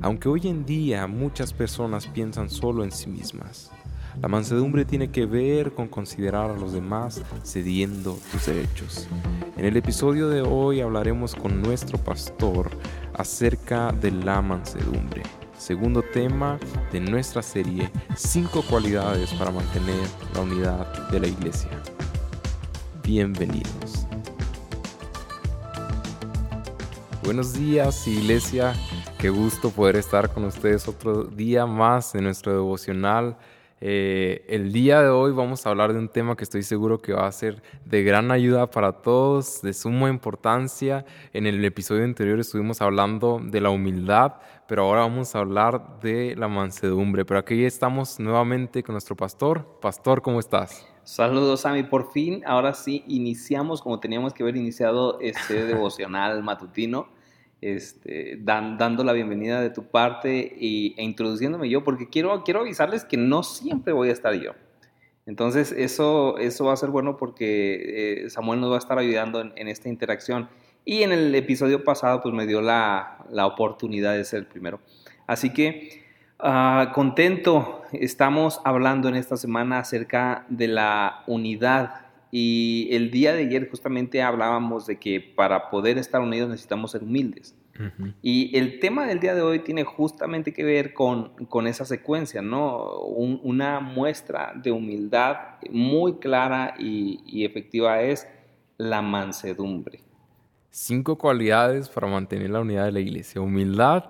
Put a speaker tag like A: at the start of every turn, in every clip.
A: Aunque hoy en día muchas personas piensan solo en sí mismas, la mansedumbre tiene que ver con considerar a los demás cediendo tus derechos. En el episodio de hoy hablaremos con nuestro pastor acerca de la mansedumbre. Segundo tema de nuestra serie, 5 cualidades para mantener la unidad de la iglesia. Bienvenidos. Buenos días, iglesia. Qué gusto poder estar con ustedes otro día más en nuestro devocional. Eh, el día de hoy vamos a hablar de un tema que estoy seguro que va a ser de gran ayuda para todos, de suma importancia. En el episodio anterior estuvimos hablando de la humildad, pero ahora vamos a hablar de la mansedumbre. Pero aquí estamos nuevamente con nuestro pastor. Pastor, ¿cómo estás?
B: Saludos, Sammy. Por fin, ahora sí, iniciamos como teníamos que haber iniciado este devocional matutino este, dando la bienvenida de tu parte y, e introduciéndome yo, porque quiero, quiero avisarles que no siempre voy a estar yo. Entonces, eso, eso va a ser bueno porque eh, Samuel nos va a estar ayudando en, esta interacción. Y en el episodio pasado, pues me dio la, la oportunidad de ser el primero. Así que, uh, contento, estamos hablando en esta semana acerca de la unidad y el día de ayer justamente hablábamos de que para poder estar unidos necesitamos ser humildes. Y el tema del día de hoy tiene justamente que ver con, con esa secuencia, ¿no? una muestra de humildad muy clara y, y efectiva es la mansedumbre.
A: Cinco cualidades para mantener la unidad de la iglesia. Humildad,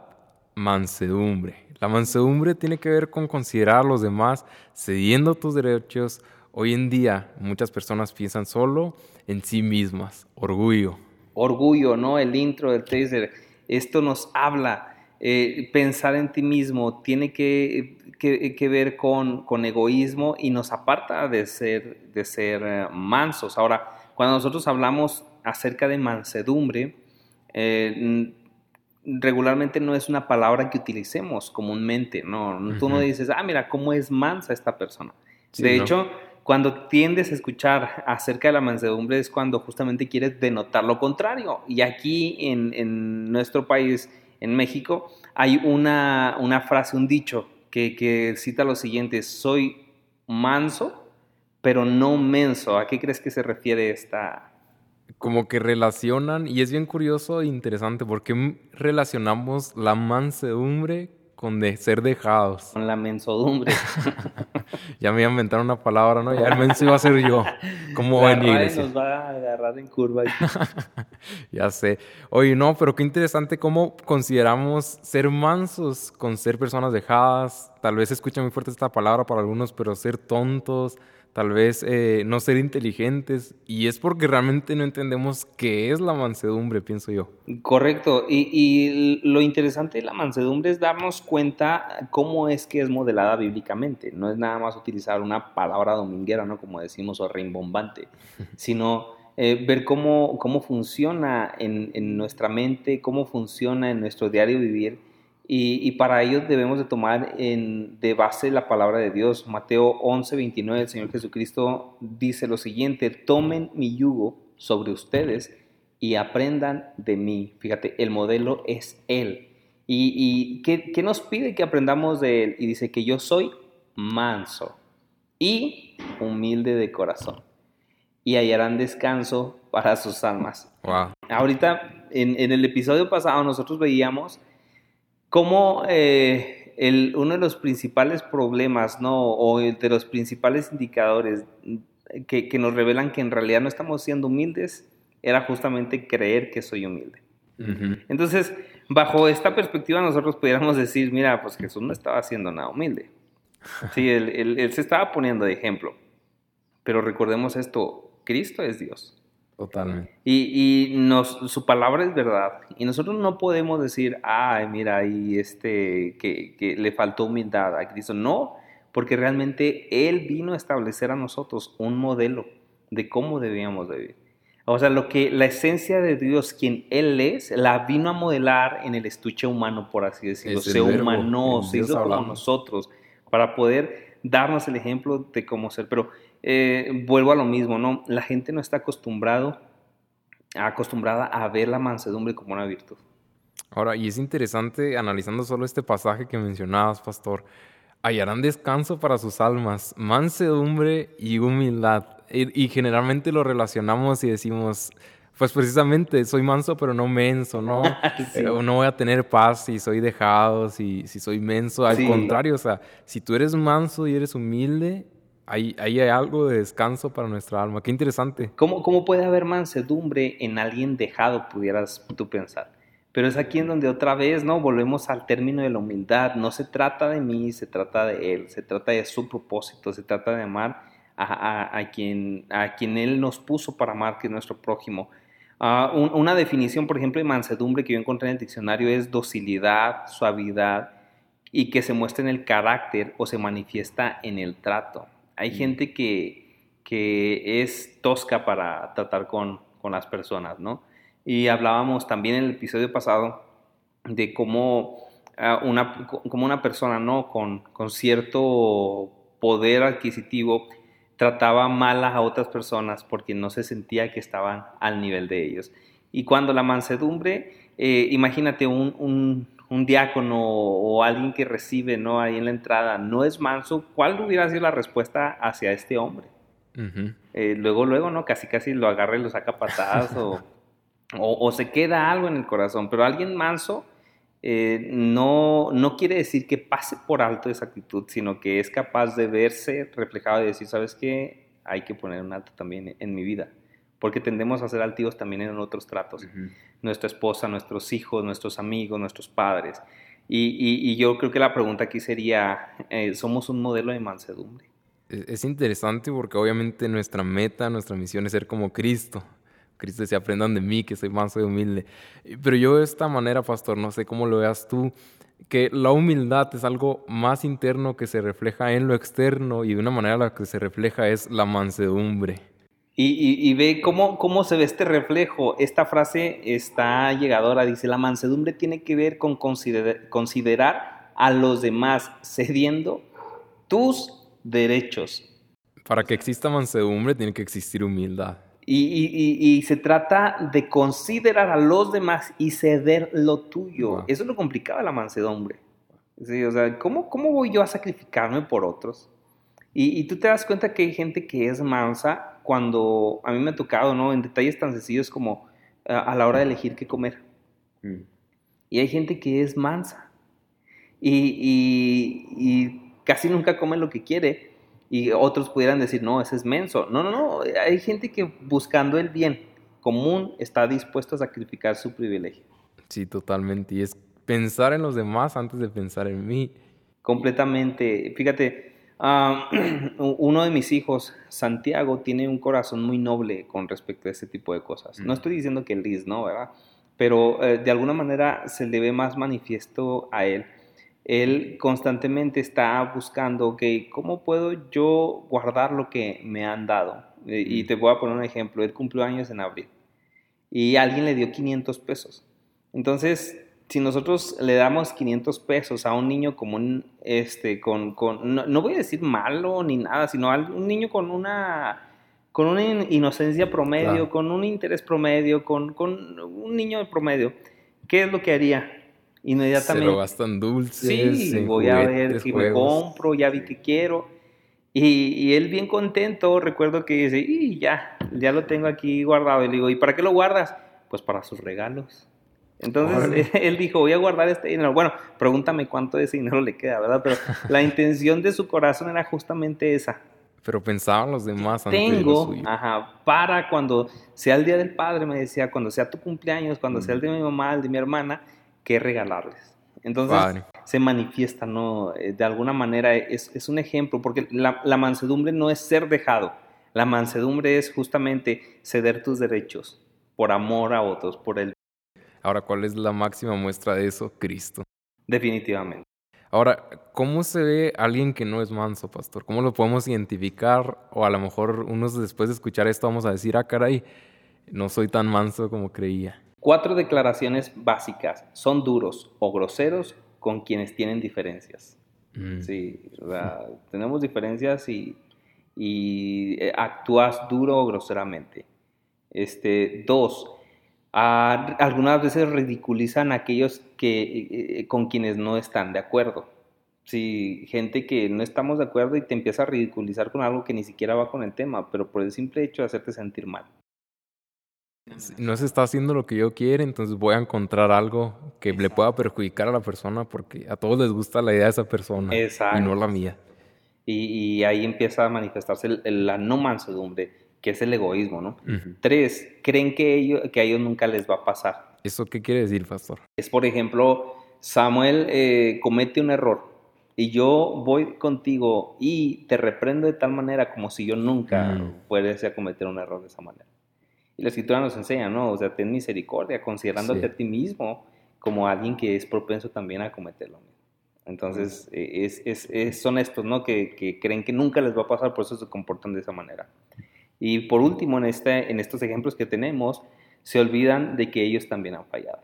A: mansedumbre. La mansedumbre tiene que ver con considerar a los demás cediendo tus derechos, Hoy en día muchas personas piensan solo en sí mismas, orgullo.
B: Orgullo, ¿no? El intro del taser, esto nos habla, eh, pensar en ti mismo tiene que, que, ver con, con, egoísmo y nos aparta de ser, de ser eh, mansos. Ahora, cuando nosotros hablamos acerca de mansedumbre, eh, regularmente no es una palabra que utilicemos comúnmente, ¿no? Tú no dices, ah, mira, cómo es mansa esta persona. de hecho, cuando tiendes a escuchar acerca de la mansedumbre es cuando justamente quieres denotar lo contrario. Y aquí en, nuestro país, en México, hay una, frase, un dicho que, cita lo siguiente, soy manso, pero no menso. ¿A qué crees que se refiere esta,
A: como que relacionan, y es bien curioso e interesante, porque relacionamos la mansedumbre con de ser dejados.
B: Con la mensodumbre.
A: ya me iba a inventar una palabra, ¿no? Ya el menso iba a ser yo. ¿Cómo en
B: iglesia? nos va a agarrar en curva.
A: ya sé. Oye, no, pero qué interesante cómo consideramos ser mansos con ser personas dejadas. Tal vez escucha muy fuerte esta palabra para algunos, pero ser tontos tal vez eh, no ser inteligentes, y es porque realmente no entendemos qué es la mansedumbre, pienso yo.
B: Correcto, y, lo interesante de la mansedumbre es darnos cuenta cómo es que es modelada bíblicamente, no es nada más utilizar una palabra dominguera, ¿no? Como decimos, o rimbombante, sino eh, ver cómo, cómo funciona en, en nuestra mente, cómo funciona en nuestro diario vivir, y, para ello debemos de tomar en, de base la palabra de Dios. Mateo 11, 29, el Señor Jesucristo dice lo siguiente, tomen mi yugo sobre ustedes y aprendan de mí. Fíjate, el modelo es Él. ¿Y, y ¿qué, qué nos pide que aprendamos de Él? Y dice que yo soy manso y humilde de corazón. Y hallarán descanso para sus almas.
A: Wow.
B: Ahorita, en, en el episodio pasado, nosotros veíamos cómo eh, el, uno de los principales problemas, ¿no? O de los principales indicadores que, que, nos revelan que en realidad no estamos siendo humildes era justamente creer que soy humilde. Entonces, bajo esta perspectiva nosotros pudiéramos decir, mira, pues Jesús no estaba haciendo nada humilde. Sí, él, él se estaba poniendo de ejemplo. Pero recordemos esto, Cristo es Dios.
A: Totalmente.
B: Y, y nos, su palabra es verdad. Y nosotros no podemos decir, ay, mira, y este, que, que, le faltó humildad a Cristo. No, porque realmente Él vino a establecer a nosotros un modelo de cómo debíamos de vivir. O sea, lo que la esencia de Dios, quien Él es, la vino a modelar en el estuche humano, por así decirlo. Se humanó, se hizo como nosotros, para poder darnos el ejemplo de cómo ser. Pero eh, vuelvo a lo mismo, ¿no? La gente no está acostumbrado, acostumbrada a ver la mansedumbre como una virtud.
A: Ahora, y es interesante analizando solo este pasaje que mencionabas, pastor, hallarán descanso para sus almas, mansedumbre y humildad. Y, generalmente lo relacionamos y decimos, pues precisamente soy manso pero no menso, ¿no? sí. No voy a tener paz si soy dejado, si, si soy menso. Al contrario, o sea, si tú eres manso y eres humilde, ahí, ahí hay algo de descanso para nuestra alma. Qué interesante.
B: ¿Cómo, ¿Cómo puede haber mansedumbre en alguien dejado, pudieras tú pensar? Pero es aquí en donde otra vez, ¿no? Volvemos al término de la humildad. No se trata de mí, se trata de Él, se trata de su propósito, se trata de amar a, quien, a quien Él nos puso para amar, que es nuestro prójimo. Ah, una definición, por ejemplo, de mansedumbre que yo encontré en el diccionario es docilidad, suavidad y que se muestra en el carácter o se manifiesta en el trato. Hay mm. gente que, que es tosca para tratar con, con las personas, ¿no? Y hablábamos también en el episodio pasado de cómo ah, una, como una persona ¿no? con, con cierto poder adquisitivo trataba mal a otras personas porque no se sentía que estaban al nivel de ellos. Y cuando la mansedumbre, eh, imagínate un, un, un, diácono o alguien que recibe ¿no? ahí en la entrada, no es manso, ¿cuál hubiera sido la respuesta hacia este hombre? Eh, luego, luego, ¿no? Casi, casi lo agarra y lo saca patadas o o, se queda algo en el corazón, pero alguien manso eh, no, no quiere decir que pase por alto esa actitud, sino que es capaz de verse reflejado y decir, ¿sabes qué? Hay que poner un alto también en mi vida, porque tendemos a ser altivos también en otros tratos. Nuestra esposa, nuestros hijos, nuestros amigos, nuestros padres. Y, yo creo que la pregunta aquí sería, eh, ¿somos un modelo de mansedumbre?
A: Es interesante porque obviamente nuestra meta, nuestra misión es ser como Cristo. Cristo decía, aprendan de mí, que soy manso y humilde. Pero yo de esta manera, pastor, no sé cómo lo veas tú, que la humildad es algo más interno que se refleja en lo externo y de una manera la que se refleja es la mansedumbre.
B: Y, ve cómo, cómo se ve este reflejo. Esta frase está llegadora, dice, la mansedumbre tiene que ver con considerar a los demás cediendo tus derechos.
A: Para que exista mansedumbre tiene que existir humildad.
B: Y, se trata de considerar a los demás y ceder lo tuyo. Eso es lo complicado de la mansedumbre. Sí, o sea, ¿cómo, ¿cómo, voy yo a sacrificarme por otros? Y, tú te das cuenta que hay gente que es mansa cuando a mí me ha tocado, ¿no? En detalles tan sencillos como a, la hora de elegir qué comer. Mm. Y hay gente que es mansa. y casi nunca come lo que quiere y otros pudieran decir, no, ese es menso. No, no, no. Hay gente que buscando el bien común está dispuesto a sacrificar su privilegio.
A: Sí, totalmente. Y es pensar en los demás antes de pensar en mí.
B: Completamente. Fíjate, uno de mis hijos, Santiago, tiene un corazón muy noble con respecto a este tipo de cosas. No mm. estoy diciendo que Liz no, ¿verdad? Pero eh, de alguna manera se le ve más manifiesto a él él constantemente está buscando, ok, ¿cómo puedo yo guardar lo que me han dado? Y te voy a poner un ejemplo, él cumplió años en abril y alguien le dio 500 pesos. Entonces, si nosotros le damos 500 pesos a un niño como un, este, con, con no, voy a decir malo ni nada, sino a un niño con una, con una inocencia promedio, con un interés promedio, con, con un niño de promedio, ¿qué es lo que haría? Inmediatamente. Se
A: lo gastan dulces.
B: Sí, voy a ver si me compro, ya vi que quiero. Y, él bien contento, recuerdo que dice, y ya, ya lo tengo aquí guardado. Y le digo, ¿y para qué lo guardas? Pues para sus regalos. Entonces él dijo, voy a guardar este dinero. Bueno, pregúntame cuánto de ese dinero le queda, ¿verdad? Pero la intención de su corazón era justamente esa.
A: Pero pensaban los demás
B: antes Tengo, ajá, para cuando sea el día del padre, me decía, cuando sea tu cumpleaños, cuando sea el de mi mamá, el de mi hermana, que regalarles. Entonces se manifiesta, ¿no? Eh, de alguna manera es, es un ejemplo, porque la, la, mansedumbre no es ser dejado, la mansedumbre es justamente ceder tus derechos por amor a otros, por el...
A: Ahora, ¿cuál es la máxima muestra de eso? Cristo.
B: Definitivamente.
A: Ahora, ¿cómo se ve alguien que no es manso, pastor? ¿Cómo lo podemos identificar? O a lo mejor unos después de escuchar esto vamos a decir, ah, caray, no soy tan manso como creía.
B: Cuatro declaraciones básicas. Son duros o groseros con quienes tienen diferencias. Mm. Sí, tenemos diferencias y, y, eh, actúas duro o groseramente. Este, dos, Ah, algunas veces ridiculizan a aquellos que, eh, con quienes no están de acuerdo. Sí, gente que no estamos de acuerdo y te empieza a ridiculizar con algo que ni siquiera va con el tema, pero por el simple hecho de hacerte sentir mal.
A: No se está haciendo lo que yo quiero, entonces voy a encontrar algo que le pueda perjudicar a la persona porque a todos les gusta la idea de esa persona y no la mía.
B: Y, ahí empieza a manifestarse la no mansedumbre, que es el egoísmo, ¿no? Tres, creen que, ellos, que a ellos nunca les va a pasar.
A: ¿Eso qué quiere decir, pastor?
B: Es, por ejemplo, Samuel eh, comete un error y yo voy contigo y te reprendo de tal manera como si yo nunca fuese a cometer un error de esa manera. Y la escritura nos enseña, ¿no? O sea, ten misericordia, considerándote a ti mismo como alguien que es propenso también a cometerlo. Entonces, eh, es, es, es, son estos, ¿no? Que, que, creen que nunca les va a pasar, por eso se comportan de esa manera. Y por último, en, este, en estos ejemplos que tenemos, se olvidan de que ellos también han fallado.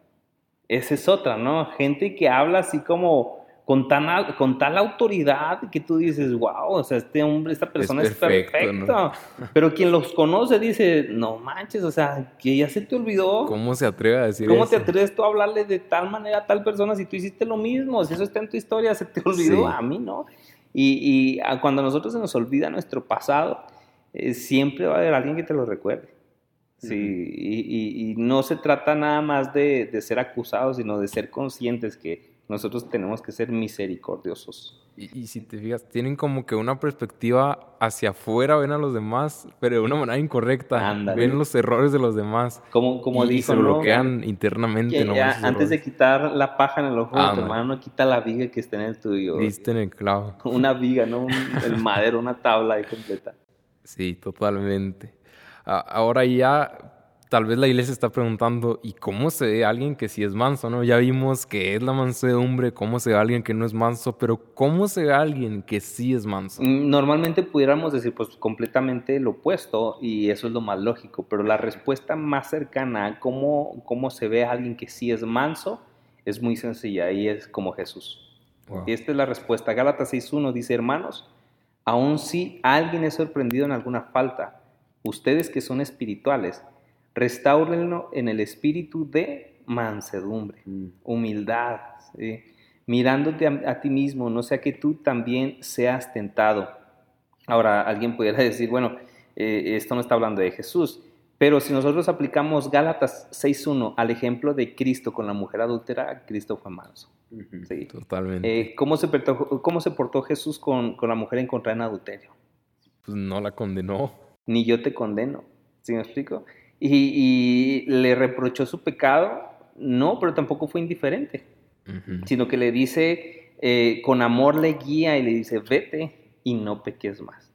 B: Esa es otra, ¿no? Gente que habla así como con, tan, con tal autoridad que tú dices, wow, o sea, este hombre, esta persona es, perfecto. Pero quien los conoce dice, no manches, o sea, que ya se te olvidó.
A: ¿Cómo se atreve a decir
B: ¿Cómo te atreves tú a hablarle de tal manera a tal persona si tú hiciste lo mismo? Si eso está en tu historia, se te olvidó, a mí no. Y, y cuando a nosotros se nos olvida nuestro pasado, eh, siempre va a haber alguien que te lo recuerde. Sí, y, y, no se trata nada más de, de ser acusados, sino de ser conscientes que nosotros tenemos que ser misericordiosos.
A: Y, si te fijas, tienen como que una perspectiva hacia afuera, ven a los demás, pero de una manera incorrecta. Ven los errores de los demás.
B: Como, como
A: y, se bloquean internamente.
B: antes de quitar la paja en el ojo de tu hermano, no quita la viga que está en el tuyo.
A: Viste en el clavo.
B: Una viga, ¿no? el madero, una tabla ahí completa.
A: Sí, totalmente. Ahora ya tal vez la iglesia está preguntando, ¿y cómo se ve alguien que sí es manso? ¿no? Ya vimos que es la mansedumbre, cómo se ve alguien que no es manso, pero ¿cómo se ve alguien que sí es manso?
B: Mm, normalmente pudiéramos decir, pues completamente lo opuesto, y eso es lo más lógico, pero la respuesta más cercana a cómo, cómo se ve alguien que sí es manso es muy sencilla, y es como Jesús. Y esta es la respuesta. Gálatas 6.1 dice, hermanos, aun si alguien es sorprendido en alguna falta, ustedes que son espirituales, Restáurenlo en el espíritu de mansedumbre, mm. humildad, mirándote a, ti mismo, no sea que tú también seas tentado. Ahora, alguien pudiera decir, bueno, eh, esto no está hablando de Jesús, pero si nosotros aplicamos Gálatas 6.1 al ejemplo de Cristo con la mujer adúltera, Cristo fue manso.
A: Totalmente.
B: Eh, ¿cómo, se portó, ¿Cómo se portó Jesús con, con la mujer encontrada en adulterio?
A: Pues no la condenó.
B: Ni yo te condeno. ¿Sí me explico? Y, le reprochó su pecado, no, pero tampoco fue indiferente, sino que le dice, eh, con amor le guía y le dice, vete y no peques más.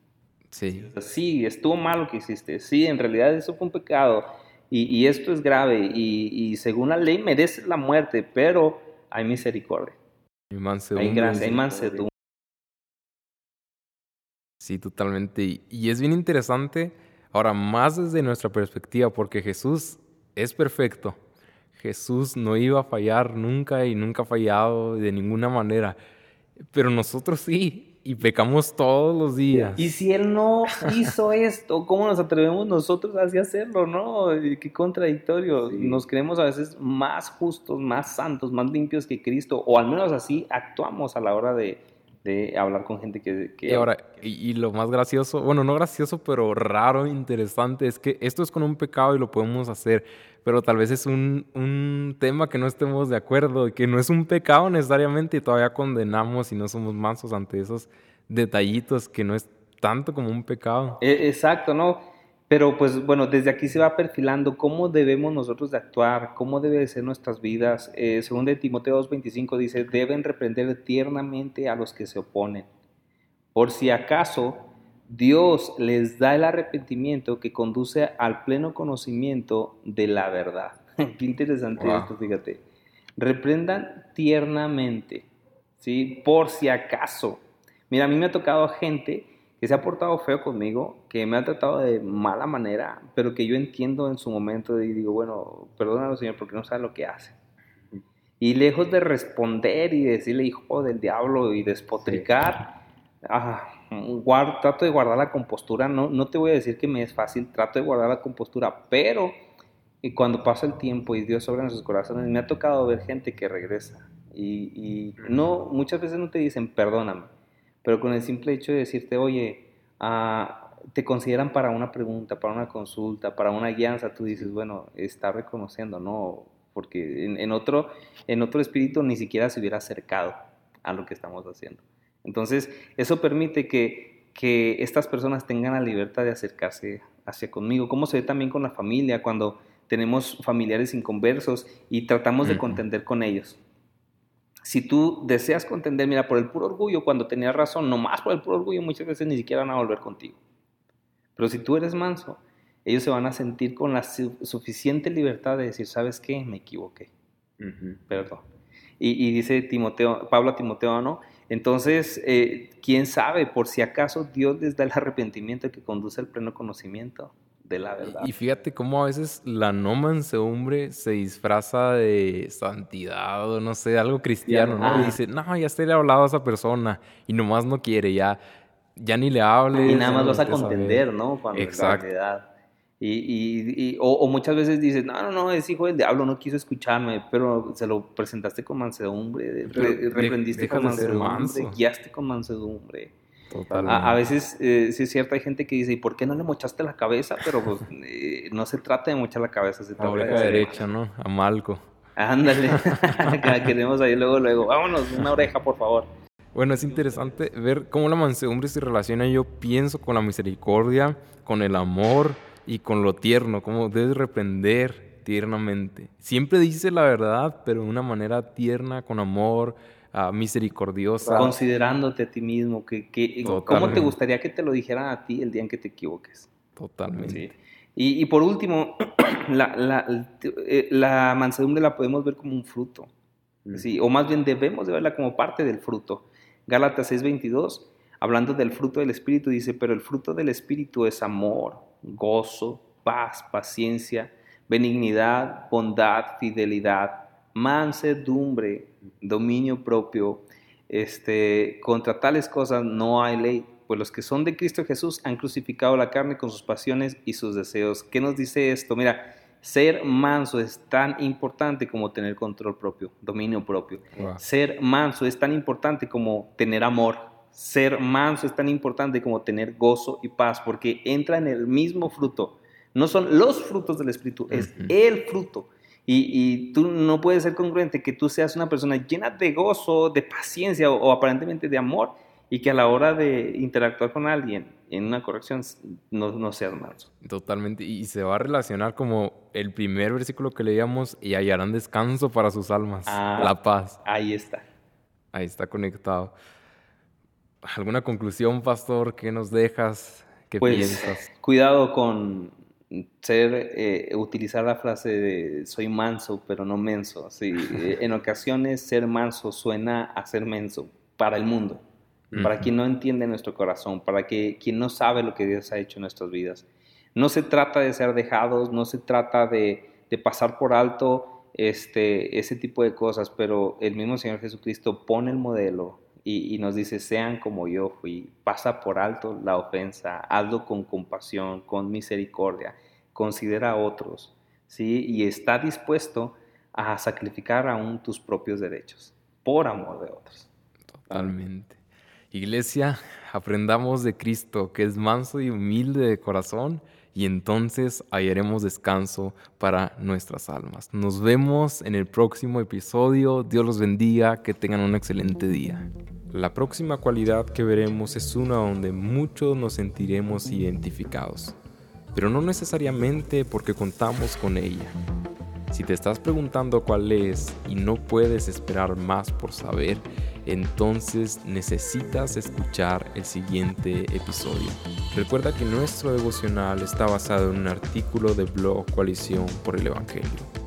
A: Sí.
B: Sí, estuvo mal lo que hiciste, sí, en realidad eso fue un pecado y, esto es grave y, según la ley merece la muerte, pero hay misericordia.
A: Hay mansedumbre.
B: Hay gracia, hay mansedumbre.
A: Sí, totalmente. y es bien interesante Ahora, más desde nuestra perspectiva, porque Jesús es perfecto. Jesús no iba a fallar nunca y nunca ha fallado de ninguna manera. Pero nosotros sí, y pecamos todos los días.
B: Y si Él no hizo esto, ¿cómo nos atrevemos nosotros a hacerlo, no? Qué contradictorio. Nos creemos a veces más justos, más santos, más limpios que Cristo, o al menos así actuamos a la hora de, de hablar con gente que...
A: y ahora, y, lo más gracioso, bueno, no gracioso, pero raro, interesante, es que esto es con un pecado y lo podemos hacer, pero tal vez es un, un tema que no estemos de acuerdo, y que no es un pecado necesariamente y todavía condenamos y no somos mansos ante esos detallitos que no es tanto como un pecado.
B: E, exacto, ¿no? Pero pues bueno, desde aquí se va perfilando cómo debemos nosotros de actuar, cómo debe de ser nuestras vidas. Eh, según de Timoteo 2.25 dice, deben reprender tiernamente a los que se oponen. Por si acaso Dios les da el arrepentimiento que conduce al pleno conocimiento de la verdad. Qué interesante esto, fíjate. Reprendan tiernamente, ¿sí? Por si acaso. Mira, a mí me ha tocado gente que se ha portado feo conmigo, que me ha tratado de mala manera, pero que yo entiendo en su momento y digo, bueno, perdónalo Señor porque no sabe lo que hace. Y lejos de responder y decirle hijo del diablo y despotricar, ah, trato de guardar la compostura. No, no te voy a decir que me es fácil, trato de guardar la compostura, pero y cuando pasa el tiempo y Dios obra en sus corazones, me ha tocado ver gente que regresa. Y, no, muchas veces no te dicen perdóname, pero con el simple hecho de decirte, oye, ah, te consideran para una pregunta, para una consulta, para una guianza, tú dices, bueno, está reconociendo, ¿no? Porque en, otro, en otro espíritu ni siquiera se hubiera acercado a lo que estamos haciendo. Entonces, eso permite que, que estas personas tengan la libertad de acercarse hacia conmigo. ¿Cómo se ve también con la familia cuando tenemos familiares inconversos y tratamos de contender con ellos. Si tú deseas contender, mira, por el puro orgullo, cuando tenías razón, nomás por el puro orgullo, muchas veces ni siquiera van a volver contigo. Pero si tú eres manso, ellos se van a sentir con la suficiente libertad de decir, ¿sabes qué? Me equivoqué. Perdón. Y, dice Timoteo, Pablo a Timoteo, ¿no? Entonces, eh, ¿quién sabe? Por si acaso Dios les da el arrepentimiento que conduce al pleno conocimiento de la verdad.
A: Y fíjate cómo a veces la no mansedumbre se disfraza de santidad o no sé, algo cristiano, ¿no? Y dice, no, ya se le ha hablado a esa persona y nomás no quiere, ya, ya ni le hable.
B: Y nada más vas a contender, ¿no? Cuando Exacto. Y, y, y o, muchas veces dices, no, no, no, es hijo del diablo, no quiso escucharme, pero se lo presentaste con mansedumbre, reprendiste con mansedumbre, guiaste con mansedumbre. A, veces, eh, sí es cierto, hay gente que dice, ¿y por qué no le mochaste la cabeza? Pero pues, eh, no se trata de mochar la cabeza, se trata
A: de... derecha, ¿no? A Malco.
B: Ándale, queremos ahí luego, luego. Vámonos, una oreja, por favor.
A: Bueno, es interesante ver cómo la mansedumbre se relaciona, yo pienso, con la misericordia, con el amor y con lo tierno, cómo debes reprender tiernamente. Siempre dice la verdad, pero de una manera tierna, con amor, Ah, misericordiosa.
B: Considerándote a ti mismo, que, que ¿cómo te gustaría que te lo dijeran a ti el día en que te equivoques?
A: Totalmente.
B: Y, y, por último, la, la, eh, la, mansedumbre la podemos ver como un fruto, mm. ¿sí? o más bien debemos de verla como parte del fruto. Gálatas 6:22, hablando del fruto del Espíritu, dice, pero el fruto del Espíritu es amor, gozo, paz, paciencia, benignidad, bondad, fidelidad, mansedumbre, dominio propio. Este, contra tales cosas no hay ley, pues los que son de Cristo Jesús han crucificado la carne con sus pasiones y sus deseos. ¿Qué nos dice esto? Mira, ser manso es tan importante como tener control propio, dominio propio. Ser manso es tan importante como tener amor. Ser manso es tan importante como tener gozo y paz, porque entra en el mismo fruto. No son los frutos del Espíritu, es el fruto. Y, tú no puedes ser congruente que tú seas una persona llena de gozo, de paciencia o, aparentemente de amor y que a la hora de interactuar con alguien en una corrección no, no seas manso.
A: Totalmente. Y se va a relacionar como el primer versículo que leíamos y hallarán descanso para sus almas. Ah, la paz.
B: Ahí está.
A: Ahí está conectado. ¿Alguna conclusión, pastor, que nos dejas? ¿Qué pues, piensas?
B: Cuidado con ser, eh, utilizar la frase de soy manso, pero no menso. Sí, eh, en ocasiones ser manso suena a ser menso para el mundo, para quien no entiende nuestro corazón, para que, quien no sabe lo que Dios ha hecho en nuestras vidas. No se trata de ser dejados, no se trata de, de pasar por alto este, ese tipo de cosas, pero el mismo Señor Jesucristo pone el modelo y, nos dice, sean como yo fui, pasa por alto la ofensa, hazlo con compasión, con misericordia, considera a otros, ¿sí? Y está dispuesto a sacrificar aún tus propios derechos por amor de otros.
A: Totalmente. Iglesia, aprendamos de Cristo, que es manso y humilde de corazón, y entonces hallaremos descanso para nuestras almas. Nos vemos en el próximo episodio. Dios los bendiga, que tengan un excelente día. La próxima cualidad que veremos es una donde muchos nos sentiremos identificados, pero no necesariamente porque contamos con ella. Si te estás preguntando cuál es y no puedes esperar más por saber, entonces necesitas escuchar el siguiente episodio. Recuerda que nuestro devocional está basado en un artículo de blog Coalición por el Evangelio